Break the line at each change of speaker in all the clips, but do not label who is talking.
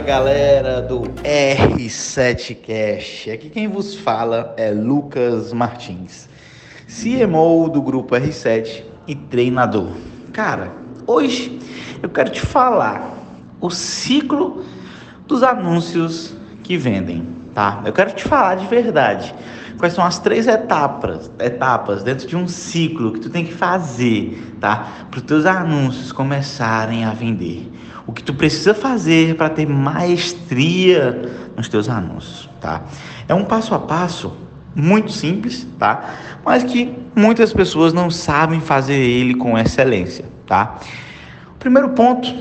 Fala galera do R7Cast. Aqui quem vos fala é Lucas Martins, CMO do grupo R7 e treinador. Cara, hoje eu quero te falar o ciclo dos anúncios que vendem, tá? Eu quero te falar de verdade quais são as três etapas, etapas dentro de um ciclo que tu tem que fazer, tá? Para os teus anúncios começarem a vender. O que tu precisa fazer para ter maestria nos teus anúncios, tá? É um passo a passo muito simples, tá? Mas que muitas pessoas não sabem fazer ele com excelência, tá? O primeiro ponto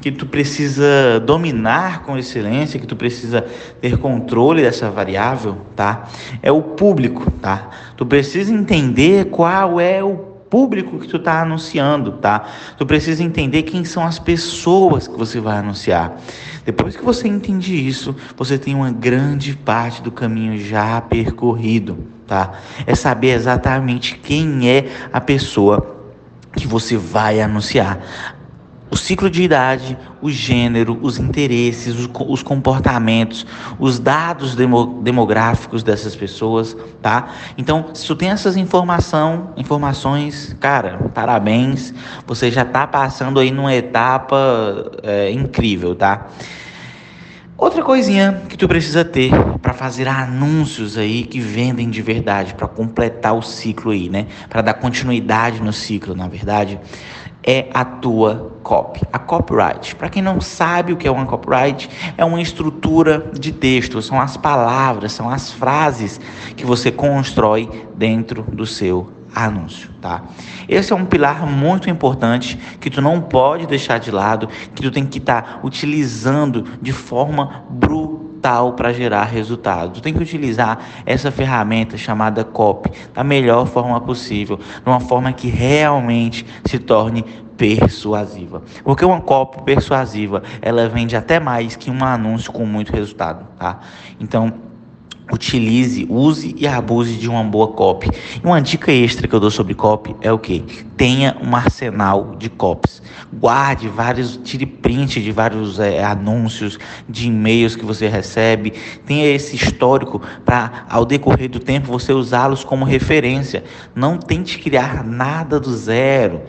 que tu precisa dominar com excelência, que tu precisa ter controle dessa variável, tá? É o público, tá? Tu precisa entender qual é o público que tu está anunciando, tá? Tu precisa entender quem são as pessoas que você vai anunciar. Depois que você entende isso, você tem uma grande parte do caminho já percorrido, tá? É saber exatamente quem é a pessoa que você vai anunciar o ciclo de idade, o gênero, os interesses, os, os comportamentos, os dados demo, demográficos dessas pessoas, tá? Então, se tu tem essas informação, informações, cara, parabéns, você já está passando aí numa etapa é, incrível, tá? Outra coisinha que tu precisa ter para fazer anúncios aí que vendem de verdade, para completar o ciclo aí, né? Para dar continuidade no ciclo, na verdade, é a tua copy. A copyright, para quem não sabe o que é uma copyright, é uma estrutura de texto, são as palavras, são as frases que você constrói dentro do seu anúncio, tá? Esse é um pilar muito importante que tu não pode deixar de lado, que tu tem que estar tá utilizando de forma brutal para gerar resultado. Tu tem que utilizar essa ferramenta chamada copy da melhor forma possível, de uma forma que realmente se torne persuasiva. Porque uma copy persuasiva, ela vende até mais que um anúncio com muito resultado, tá? Então, utilize, use e abuse de uma boa copy. E uma dica extra que eu dou sobre copy é o que? Tenha um arsenal de copies. Guarde vários, tire print de vários é, anúncios, de e-mails que você recebe. Tenha esse histórico para, ao decorrer do tempo, você usá-los como referência. Não tente criar nada do zero.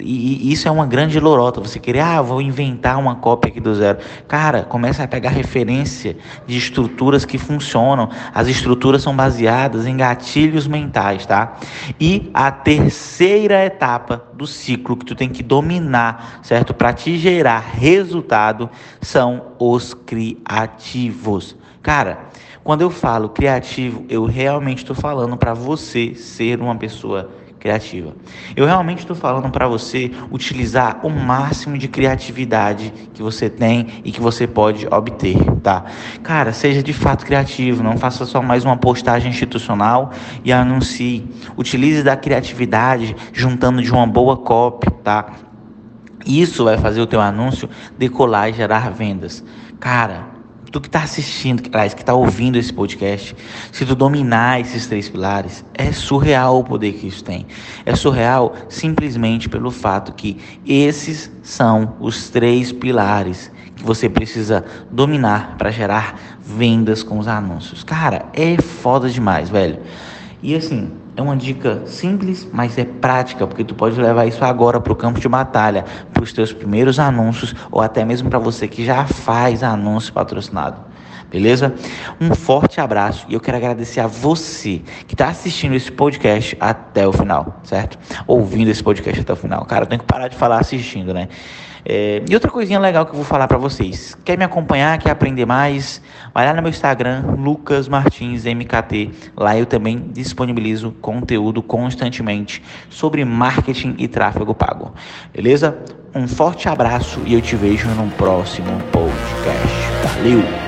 E, isso é uma grande lorota. Você querer, ah, vou inventar uma cópia aqui do zero. Cara, começa a pegar referência de estruturas que funcionam. As estruturas são baseadas em gatilhos mentais, tá? E a terceira etapa do ciclo que tu tem que dominar, certo? Para te gerar resultado são os criativos. Cara, quando eu falo criativo, eu realmente estou falando para você ser uma pessoa criativa. Eu realmente estou falando para você utilizar o máximo de criatividade que você tem e que você pode obter, tá? Cara, seja de fato criativo, não faça só mais uma postagem institucional e anuncie. Utilize da criatividade juntando de uma boa copy, tá? Isso vai fazer o teu anúncio decolar e gerar vendas. Cara, tu que está assistindo, que está ouvindo esse podcast, se tu dominar esses três pilares, é surreal o poder que isso tem. É surreal simplesmente pelo fato que esses são os três pilares que você precisa dominar para gerar vendas com os anúncios. Cara, é foda demais, velho. E assim, é uma dica simples, mas é prática, porque tu pode levar isso agora para o campo de batalha, para os teus primeiros anúncios, ou até mesmo para você que já faz anúncio patrocinado. Beleza? Um forte abraço e eu quero agradecer a você que está assistindo esse podcast até o final, certo? Ouvindo esse podcast até o final. Cara, eu tenho que parar de falar assistindo, né? É, e outra coisinha legal que eu vou falar para vocês. Quer me acompanhar, quer aprender mais? Vai lá no meu Instagram, Lucas Martins MKT. Lá eu também disponibilizo conteúdo constantemente sobre marketing e tráfego pago. Beleza? Um forte abraço e eu te vejo no próximo podcast. Valeu!